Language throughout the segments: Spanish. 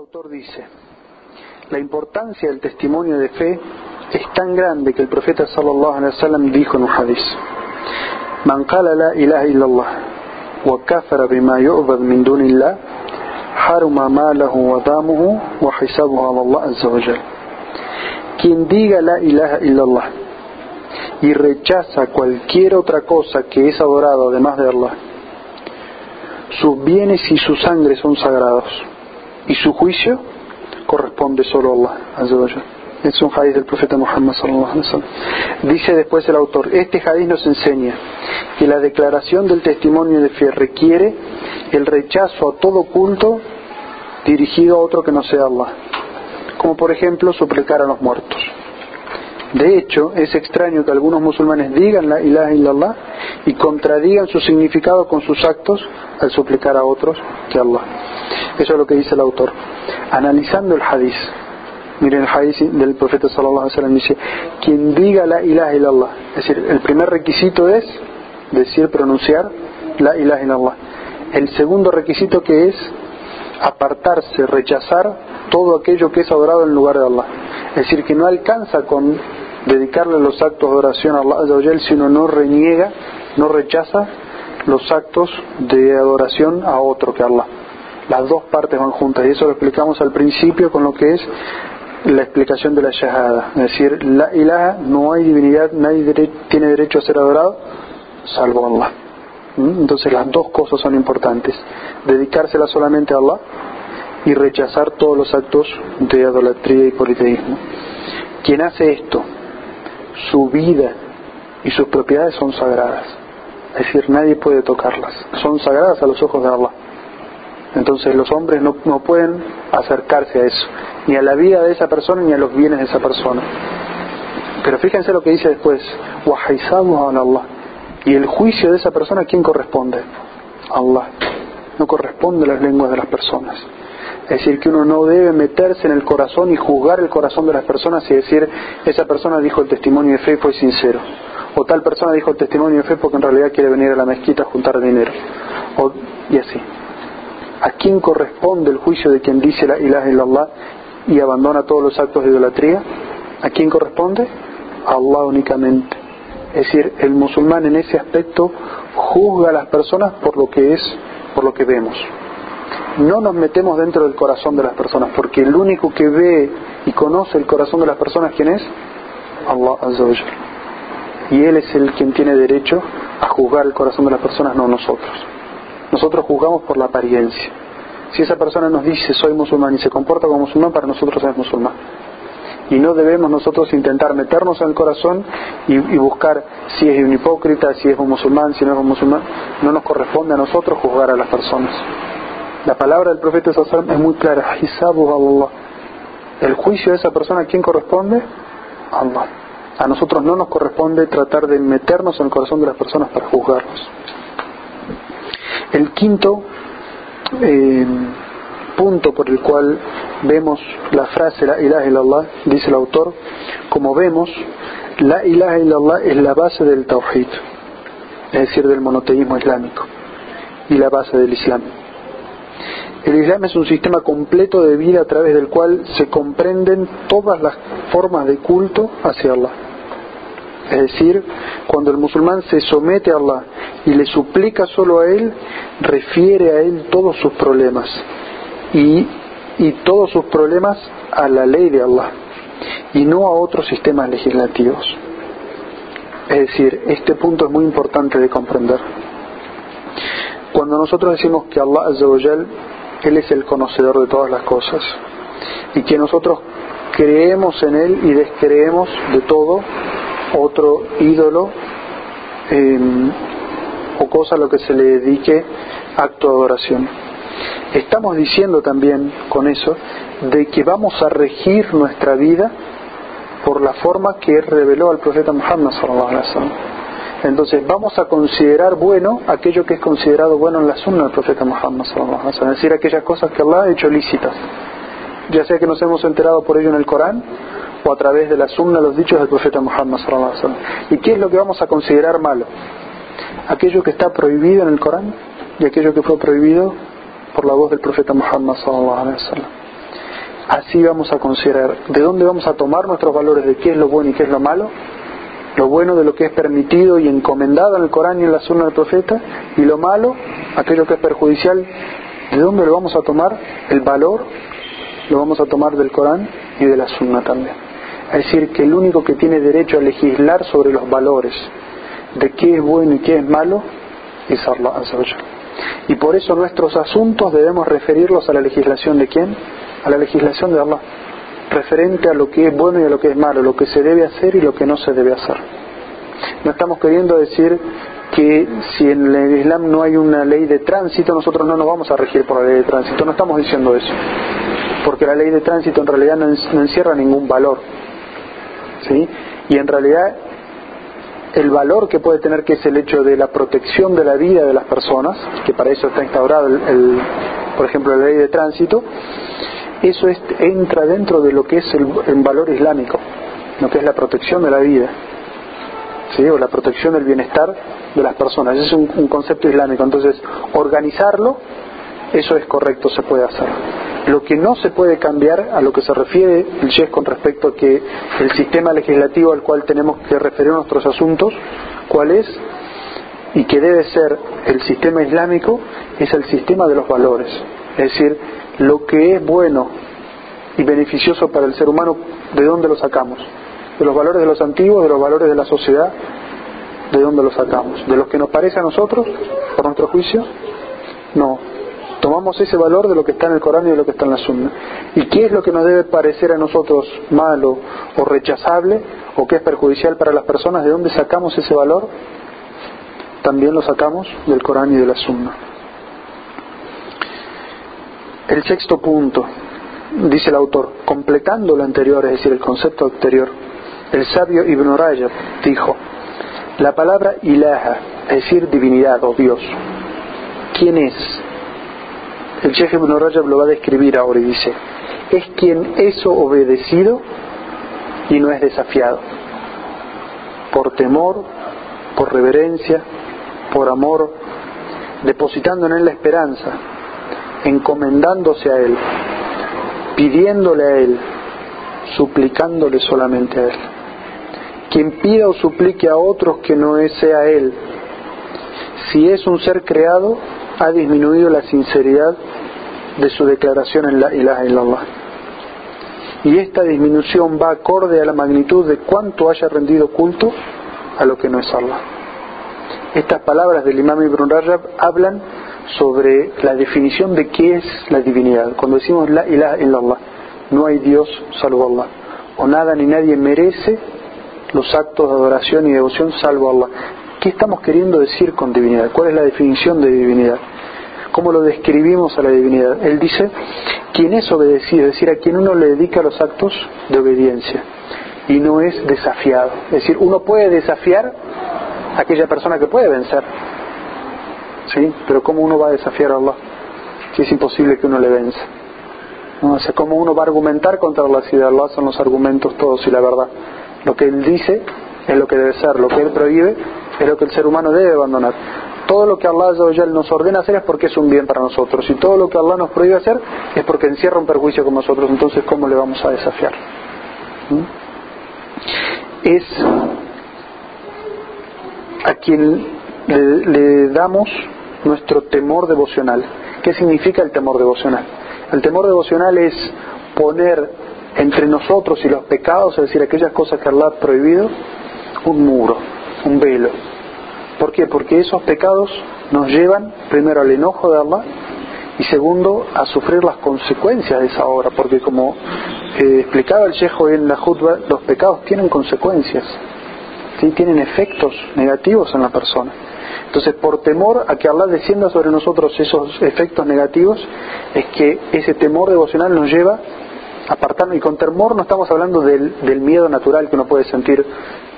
autor dice, la importancia del testimonio de fe es tan grande que el profeta sallallahu alaihi wasallam dijo en un hadith, Man qala la ilaha illallah wa kafara bima yu'bad min dunillah haruma malahu wa damuhu wa hisabuhu ala Allah azza wa jal. Quien diga la ilaha illallah y rechaza cualquier otra cosa que es adorado además de Allah, sus bienes y su sangre son sagrados y su juicio corresponde solo a Allah. Es un hadith del profeta Muhammad. Dice después el autor, este hadith nos enseña que la declaración del testimonio de fe requiere el rechazo a todo culto dirigido a otro que no sea Allah, como por ejemplo suplicar a los muertos. De hecho, es extraño que algunos musulmanes digan la ilaha illallah y contradigan su significado con sus actos al suplicar a otros que Allah. Eso es lo que dice el autor. Analizando el hadith, Miren el hadith del profeta sallallahu alaihi wasallam dice, quien diga la ilaha illallah, es decir, el primer requisito es decir, pronunciar la ilaha illallah. El segundo requisito que es apartarse, rechazar todo aquello que es adorado en lugar de Allah. Es decir, que no alcanza con dedicarle los actos de oración a Allah, sino no reniega, no rechaza los actos de adoración a otro que Allah. Las dos partes van juntas y eso lo explicamos al principio con lo que es la explicación de la shahada. Es decir, la ilaha, no hay divinidad, nadie tiene derecho a ser adorado, salvo Allah. ¿Mm? Entonces las dos cosas son importantes. Dedicársela solamente a Allah y rechazar todos los actos de idolatría y politeísmo. Quien hace esto, su vida y sus propiedades son sagradas. Es decir, nadie puede tocarlas. Son sagradas a los ojos de Allah. Entonces los hombres no, no pueden acercarse a eso, ni a la vida de esa persona ni a los bienes de esa persona. Pero fíjense lo que dice después, Allah. Y el juicio de esa persona, ¿a quién corresponde? Allah. No corresponde a las lenguas de las personas. Es decir, que uno no debe meterse en el corazón y juzgar el corazón de las personas y decir, esa persona dijo el testimonio de fe y fue sincero. O tal persona dijo el testimonio de fe porque en realidad quiere venir a la mezquita a juntar dinero. O, y así. ¿A quién corresponde el juicio de quien dice la ilaha illallah y abandona todos los actos de idolatría? ¿A quién corresponde? A Allah únicamente. Es decir, el musulmán en ese aspecto juzga a las personas por lo que es, por lo que vemos. No nos metemos dentro del corazón de las personas, porque el único que ve y conoce el corazón de las personas, ¿quién es? Allah Azza Y Él es el quien tiene derecho a juzgar el corazón de las personas, no nosotros. Nosotros juzgamos por la apariencia. Si esa persona nos dice soy musulmán y se comporta como musulmán, para nosotros es musulmán. Y no debemos nosotros intentar meternos en el corazón y, buscar si es un hipócrita, si es un musulmán, si no es un musulmán. No nos corresponde a nosotros juzgar a las personas. La palabra del profeta es muy clara. El juicio de esa persona, ¿a quién corresponde? Allah. A nosotros no nos corresponde tratar de meternos en el corazón de las personas para juzgarlos. El quinto eh, punto por el cual vemos la frase la ilaha illallah, dice el autor, como vemos, la ilaha illallah es la base del tawhid, es decir, del monoteísmo islámico y la base del islam. El Islam es un sistema completo de vida a través del cual se comprenden todas las formas de culto hacia Allah. Es decir, cuando el musulmán se somete a Allah y le suplica solo a Él, refiere a Él todos sus problemas y, y todos sus problemas a la ley de Allah y no a otros sistemas legislativos. Es decir, este punto es muy importante de comprender. Cuando nosotros decimos que Allah Azza Él es el conocedor de todas las cosas y que nosotros creemos en Él y descreemos de todo otro ídolo em, o cosa a lo que se le dedique acto de adoración. Estamos diciendo también con eso de que vamos a regir nuestra vida por la forma que reveló al profeta Muhammad Entonces vamos a considerar bueno aquello que es considerado bueno en la sunna del profeta Muhammad es decir, aquellas cosas que Allah ha hecho lícitas, ya sea que nos hemos enterado por ello en el Corán a través de la sunna los dichos del profeta Muhammad ¿Y qué es lo que vamos a considerar malo? Aquello que está prohibido en el Corán y aquello que fue prohibido por la voz del profeta Muhammad así vamos a considerar de dónde vamos a tomar nuestros valores de qué es lo bueno y qué es lo malo, lo bueno de lo que es permitido y encomendado en el Corán y en la Sunna del Profeta, y lo malo, aquello que es perjudicial, ¿de dónde lo vamos a tomar? El valor lo vamos a tomar del Corán y de la Sunna también. Es decir, que el único que tiene derecho a legislar sobre los valores de qué es bueno y qué es malo es Allah Y por eso nuestros asuntos debemos referirlos a la legislación de quién? A la legislación de Allah referente a lo que es bueno y a lo que es malo, lo que se debe hacer y lo que no se debe hacer. No estamos queriendo decir que si en el Islam no hay una ley de tránsito, nosotros no nos vamos a regir por la ley de tránsito. No estamos diciendo eso. Porque la ley de tránsito en realidad no, encierra ningún valor. ¿Sí? Y en realidad el valor que puede tener que es el hecho de la protección de la vida de las personas, que para eso está instaurado, el, por ejemplo, la ley de tránsito, eso entra dentro de lo que es el, valor islámico, lo que es la protección de la vida, ¿sí? o la protección del bienestar de las personas. Es un concepto islámico. Entonces, organizarlo, eso es correcto, se puede hacer. Lo que no se puede cambiar a lo que se refiere el Sheikh con respecto a que el sistema legislativo al cual tenemos que referir nuestros asuntos, ¿cuál es? Y que debe ser el sistema islámico, es el sistema de los valores. Es decir, lo que es bueno y beneficioso para el ser humano, ¿de dónde lo sacamos? ¿De los valores de los antiguos, de los valores de la sociedad? ¿De dónde lo sacamos? ¿De los que nos parece a nosotros, por nuestro juicio? No. Tomamos ese valor de lo que está en el Corán y de lo que está en la Sunna. ¿Y qué es lo que nos debe parecer a nosotros malo o rechazable o que es perjudicial para las personas? ¿De dónde sacamos ese valor? También lo sacamos del Corán y de la Sunna. El sexto punto, dice el autor, completando lo anterior, es decir, el concepto anterior, el sabio Ibn Rajab dijo, la palabra ilaha, es decir, divinidad o Dios, ¿quién es? El Sheikh Ibn Rajab lo va a describir ahora y dice, es quien es obedecido y no es desafiado, por temor, por reverencia, por amor, depositando en él la esperanza, encomendándose a Él, pidiéndole a Él, suplicándole solamente a Él. Quien pida o suplique a otros que no sea Él, si es un ser creado, ha disminuido la sinceridad de su declaración en la ilaha illallah. Y esta disminución va acorde a la magnitud de cuánto haya rendido culto a lo que no es Allah. Estas palabras del imam Ibn Rajab hablan sobre la definición de qué es la divinidad. Cuando decimos la ilaha illallah, no hay Dios salvo Allah, o nada ni nadie merece los actos de adoración y devoción salvo Allah. ¿Qué estamos queriendo decir con divinidad? ¿Cuál es la definición de divinidad? ¿Cómo lo describimos a la divinidad? Él dice, quien es obedecido, es decir, a quien uno le dedica los actos de obediencia y no es desafiado. Es decir, uno puede desafiar a aquella persona que puede vencer, ¿sí? Pero ¿cómo uno va a desafiar a Allah? Si es imposible que uno le venza. ¿No? O sea, ¿cómo uno va a argumentar contra si de Allah son los argumentos todos y la verdad? Lo que Él dice es lo que debe ser, lo que Él prohíbe es lo que el ser humano debe abandonar. Todo lo que Allah nos ordena hacer es porque es un bien para nosotros y todo lo que Allah nos prohíbe hacer es porque encierra un perjuicio con nosotros. Entonces, ¿cómo le vamos a desafiar? ¿Mm? Es a quien le damos nuestro temor devocional. ¿Qué significa el temor devocional? El temor devocional es poner entre nosotros y los pecados, es decir, aquellas cosas que Allah ha prohibido, un muro, un velo. ¿Por qué? Porque esos pecados nos llevan primero al enojo de Allah y segundo a sufrir las consecuencias de esa obra, porque como eh, explicaba el Shejo en la Jutba, los pecados tienen consecuencias, ¿sí? tienen efectos negativos en la persona. Entonces, por temor a que Allah descienda sobre nosotros esos efectos negativos, es que ese temor devocional nos lleva a apartarnos. Y con temor no estamos hablando del, miedo natural que uno puede sentir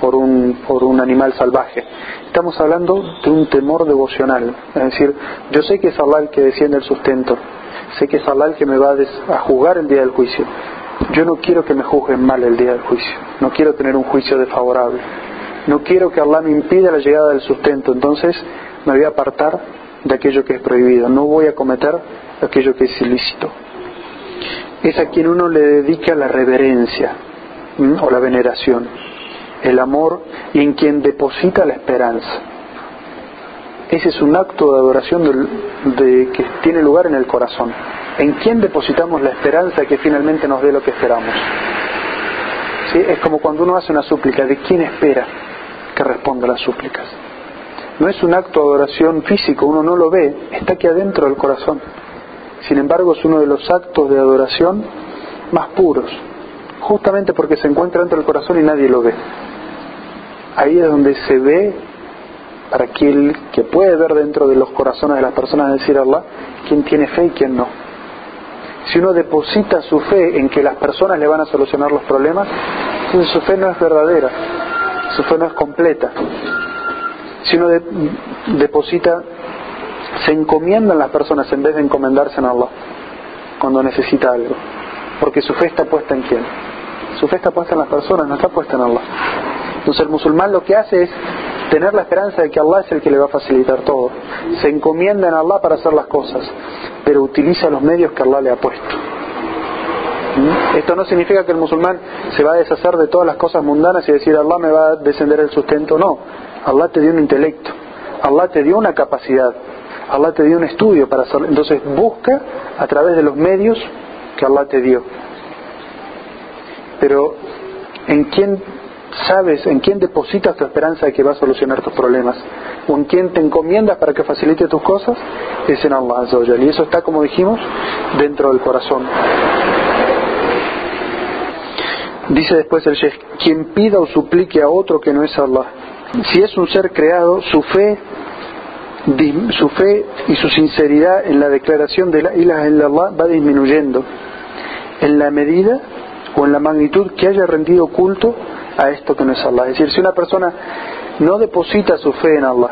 por un, por un animal salvaje. Estamos hablando de un temor devocional. Es decir, yo sé que es Allah el que desciende el sustento. Sé que es Allah el que me va a, a juzgar el día del juicio. Yo no quiero que me juzguen mal el día del juicio. No quiero tener un juicio desfavorable no quiero que Allah me impida la llegada del sustento, entonces me voy a apartar de aquello que es prohibido, no voy a cometer aquello que es ilícito. es a quien uno le dedica la reverencia o la veneración, el amor y en quien deposita la esperanza. Ese es un acto de adoración de, que tiene lugar en el corazón. ¿En quién depositamos la esperanza que finalmente nos dé lo que esperamos? Es como cuando uno hace una súplica, ¿de quién espera que responda las súplicas? No es un acto de adoración físico, uno no lo ve, está aquí adentro del corazón. Sin embargo, es uno de los actos de adoración más puros, justamente porque se encuentra dentro del corazón y nadie lo ve. Ahí es donde se ve para aquel que puede ver dentro de los corazones de las personas decir Allah, quién tiene fe y quién no. Si uno deposita su fe en que las personas le van a solucionar los problemas, entonces su fe no es verdadera, su fe no es completa. Si uno deposita, se encomienda en las personas en vez de encomendarse en Allah cuando necesita algo, porque su fe está puesta en quién? Su fe está puesta en las personas, no está puesta en Allah. Entonces el musulmán lo que hace es tener la esperanza de que Allah es el que le va a facilitar todo. Se encomienda en Allah para hacer las cosas, pero utiliza los medios que Allah le ha puesto. ¿Mm? Esto no significa que el musulmán se va a deshacer de todas las cosas mundanas y decir Allah me va a descender el sustento. No, Allah te dio un intelecto, Allah te dio una capacidad, Allah te dio un estudio para hacerlo. Entonces busca a través de los medios que Allah te dio. Pero ¿en quién sabes en quién depositas tu esperanza de que va a solucionar tus problemas o en quién te encomiendas para que facilite tus cosas, es en Allah Y eso está, como dijimos, dentro del corazón. Dice después el Sheikh, quien pida o suplique a otro que no es Allah, si es un ser creado, su fe, su fe y su sinceridad en la declaración de la ilaha Allah va disminuyendo. En la medida o en la magnitud que haya rendido culto a esto que no es Allah. Es decir, si una persona no deposita su fe en Allah,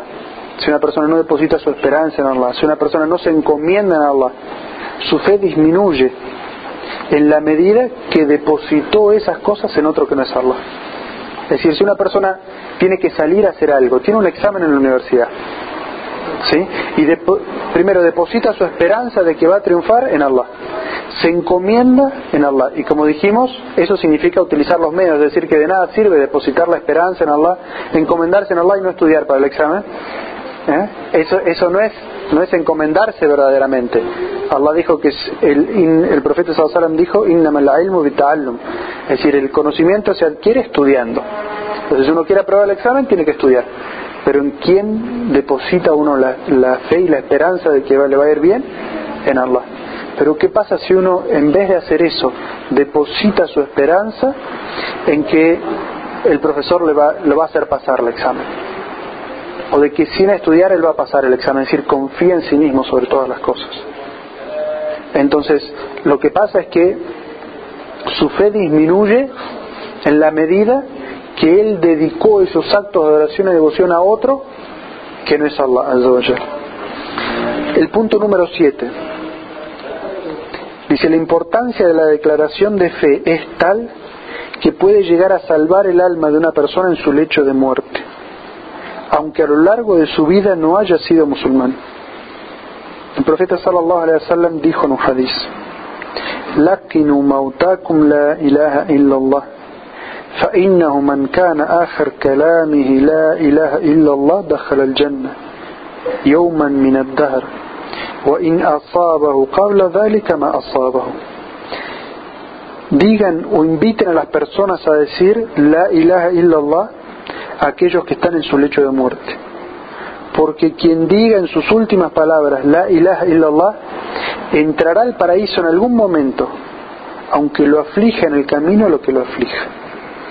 si una persona no deposita su esperanza en Allah, si una persona no se encomienda en Allah, su fe disminuye en la medida que depositó esas cosas en otro que no es Allah. Es decir, si una persona tiene que salir a hacer algo, tiene un examen en la universidad, ¿sí? Y primero deposita su esperanza de que va a triunfar en Allah. Se encomienda en Allah. Y como dijimos, eso significa utilizar los medios, es decir, que de nada sirve depositar la esperanza en Allah, encomendarse en Allah y no estudiar para el examen. ¿Eh? Eso, eso no es no es encomendarse verdaderamente. Allah dijo que el, el profeta sallallahu dijo ilmu es decir, el conocimiento se adquiere estudiando. Entonces, si uno quiere aprobar el examen, tiene que estudiar. Pero ¿en quién deposita uno la, fe y la esperanza de que le va a ir bien? En Allah. Pero ¿qué pasa si uno, en vez de hacer eso, deposita su esperanza en que el profesor le va, le va a hacer pasar el examen? O de que sin estudiar él va a pasar el examen, es decir, confía en sí mismo sobre todas las cosas. Entonces, lo que pasa es que su fe disminuye en la medida que él dedicó esos actos de adoración y devoción a otro que no es Allah El punto número 7 Dice, la importancia de la declaración de fe es tal que puede llegar a salvar el alma de una persona en su lecho de muerte, aunque a lo largo de su vida no haya sido musulmán. El profeta sallallahu alaihi wasallam dijo en un hadiz: "Lakinu mautakum la ilaha illallah, fa innahu man kana akhir kalamihi la ilaha illallah dakhala al-jannah yawman min ad-dahr." وإن أصابه قبل ذلك ما أصابه digan o inviten a las personas a decir la ilaha illallah a aquellos que están en su lecho de muerte porque quien diga en sus últimas palabras la ilaha illallah entrará al paraíso en algún momento aunque lo aflija en el camino lo que lo aflija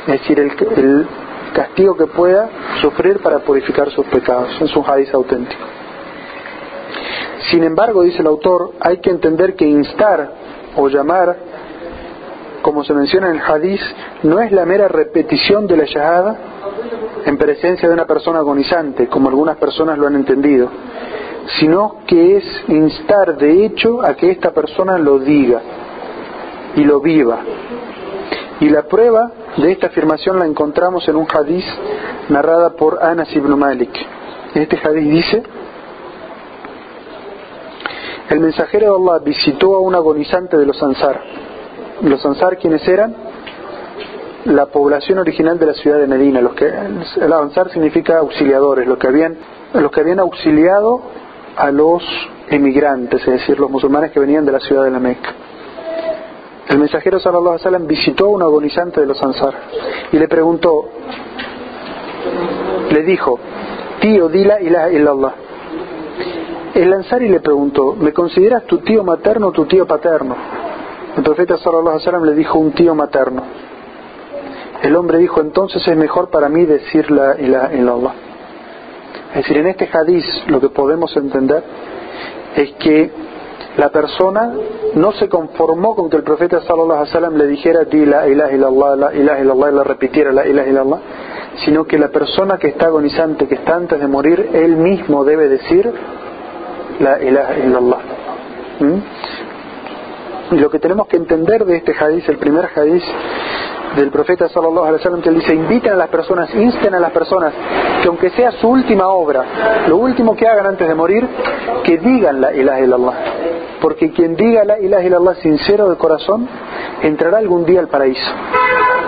es decir, el, castigo que pueda sufrir para purificar sus pecados. Es un hadiz auténtico. Sin embargo, dice el autor, hay que entender que instar o llamar, como se menciona en el hadiz, no es la mera repetición de la shahada en presencia de una persona agonizante, como algunas personas lo han entendido, sino que es instar de hecho a que esta persona lo diga y lo viva. Y la prueba de esta afirmación la encontramos en un hadiz narrada por Anas ibn Malik. Este hadiz dice, el mensajero de Allah visitó a un agonizante de los Ansar los Ansar, ¿quiénes eran? La población original de la ciudad de Medina. Los que, el Ansar significa auxiliadores, los que habían, los que habían auxiliado a los emigrantes, es decir, los musulmanes que venían de la ciudad de la Meca. El mensajero sallallahu alaihi wasallam visitó a un agonizante de los Ansar y le preguntó, le dijo, tío, dila ilaha illallah. El Ansari le preguntó, ¿me consideras tu tío materno o tu tío paterno? El profeta sallallahu alaihi wasallam le dijo un tío materno. El hombre dijo, entonces es mejor para mí decir la ilaha illallah. Es decir, en este hadiz lo que podemos entender es que la persona no se conformó con que el profeta sallallahu alaihi wasallam le dijera di la ilaha illallah, la ilaha illallah y le repitiera la ilaha illallah, sino que la persona que está agonizante, que está antes de morir, él mismo debe decir la ilaha illallah. ¿Mm? Y lo que tenemos que entender de este hadith, el primer hadith del profeta sallallahu alaihi wasallam que él dice inviten a las personas, insten a las personas que aunque sea su última obra, lo último que hagan antes de morir, que digan la ilaha illallah. Porque quien diga la ilaha illallah sincero de corazón, entrará algún día al paraíso.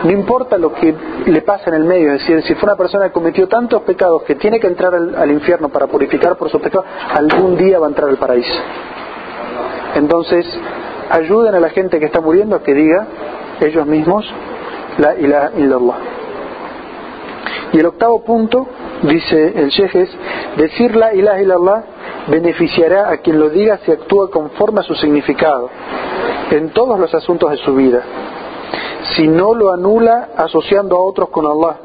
No importa lo que le pase en el medio, es decir, si fue una persona que cometió tantos pecados que tiene que entrar al, al infierno para purificar por sus pecados, algún día va a entrar al paraíso. Entonces, ayuden a la gente que está muriendo a que diga ellos mismos la ilaha illallah. Y el octavo punto, dice el sheikh, es decir la ilaha illallah beneficiará a quien lo diga si actúa conforme a su significado en todos los asuntos de su vida. Si no lo anula asociando a otros con Allah,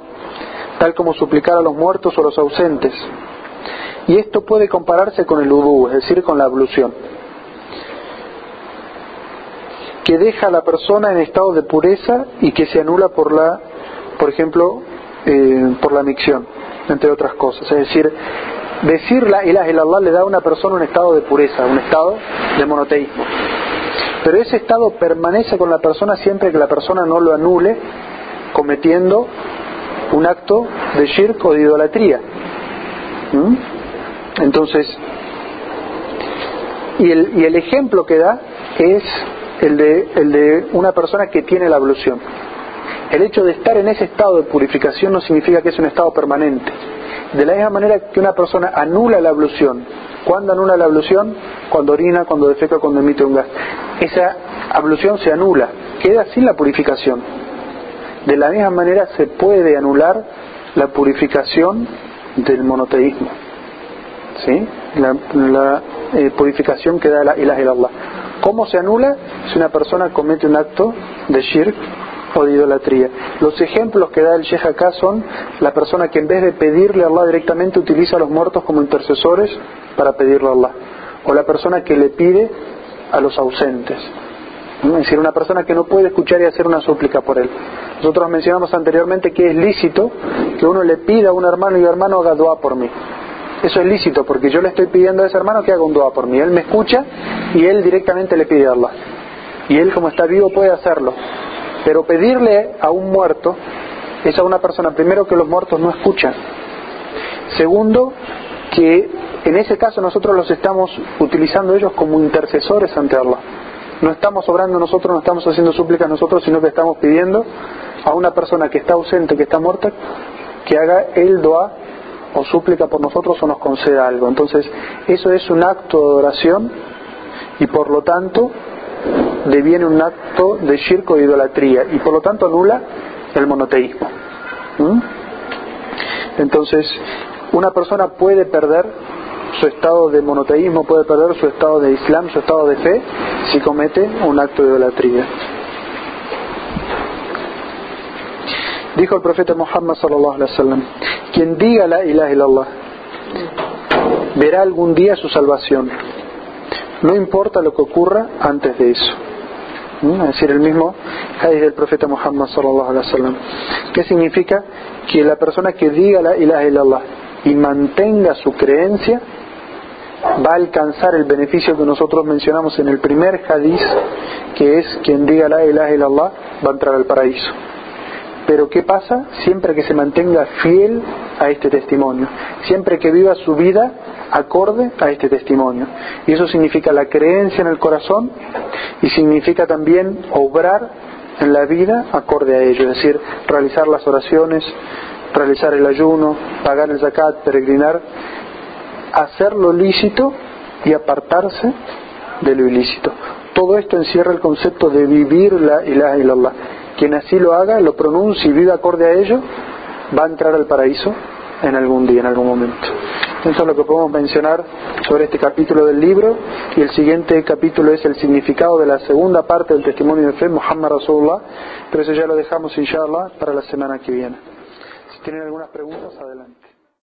tal como suplicar a los muertos o los ausentes. Y esto puede compararse con el udú, es decir, con la ablución que deja a la persona en estado de pureza y que se anula por la, por ejemplo, eh, por la micción, entre otras cosas. Es decir, decir la ilaha illallah le da a una persona un estado de pureza, un estado de monoteísmo. Pero ese estado permanece con la persona siempre que la persona no lo anule cometiendo un acto de shirk o de idolatría. ¿Mm? Entonces, y el, y el ejemplo que da es el de, el de una persona que tiene la ablución. El hecho de estar en ese estado de purificación no significa que es un estado permanente. De la misma manera que una persona anula la ablución. ¿Cuándo anula la ablución? Cuando orina, cuando defeca, cuando emite un gas. Esa ablución se anula, queda sin la purificación. De la misma manera se puede anular la purificación del monoteísmo. ¿Sí? La, eh, purificación que da la ilaha Allah. ¿Cómo se anula? Si una persona comete un acto de shirk o de idolatría. Los ejemplos que da el Sheikh acá son la persona que en vez de pedirle a Allah directamente utiliza a los muertos como intercesores para pedirle a Allah. O la persona que le pide a los ausentes. Es decir, una persona que no puede escuchar y hacer una súplica por él. Nosotros mencionamos anteriormente que es lícito que uno le pida a un hermano y hermano haga dua por mí. Eso es lícito porque yo le estoy pidiendo a ese hermano que haga un dua por mí. Él me escucha y él directamente le pide a. Y él como está vivo puede hacerlo. Pero pedirle a un muerto es a una persona, primero, que los muertos no escuchan. Segundo, que en ese caso nosotros los estamos utilizando ellos como intercesores ante Allah. No estamos obrando nosotros, no estamos haciendo súplicas nosotros, sino que estamos pidiendo a una persona que está ausente, que está muerta, que haga el dua o súplica por nosotros o nos conceda algo. Entonces, eso es un acto de adoración y por lo tanto deviene un acto de shirk o de idolatría y por lo tanto anula el monoteísmo. ¿Mm? Entonces, una persona puede perder su estado de monoteísmo, puede perder su estado de islam, su estado de fe, si comete un acto de idolatría. Dijo el profeta Muhammad sallallahu alaihi wasallam, quien diga la ilaha illallah verá algún día su salvación. No importa lo que ocurra antes de eso. ¿Mm? Es decir, el mismo hadith del profeta Muhammad sallallahu alaihi wasallam. ¿Qué significa? Que la persona que diga la ilaha illallah y mantenga su creencia va a alcanzar el beneficio que nosotros mencionamos en el primer hadith, que es quien diga la ilaha illallah va a entrar al paraíso Pero ¿qué pasa? Siempre que se mantenga fiel a este testimonio, siempre que viva su vida acorde a este testimonio. Y eso significa la creencia en el corazón y significa también obrar en la vida acorde a ello, es decir, realizar las oraciones, realizar el ayuno, pagar el zakat, peregrinar, hacer lo lícito y apartarse de lo ilícito. Todo esto encierra el concepto de vivir la ilaha illallah. Quien así lo haga, lo pronuncie y vive acorde a ello, va a entrar al paraíso en algún día, en algún momento. Eso es lo que podemos mencionar sobre este capítulo del libro y el siguiente capítulo es el significado de la segunda parte del testimonio de fe, Muhammad Rasulullah, pero eso ya lo dejamos inshallah para la semana que viene. Tienen algunas preguntas, adelante.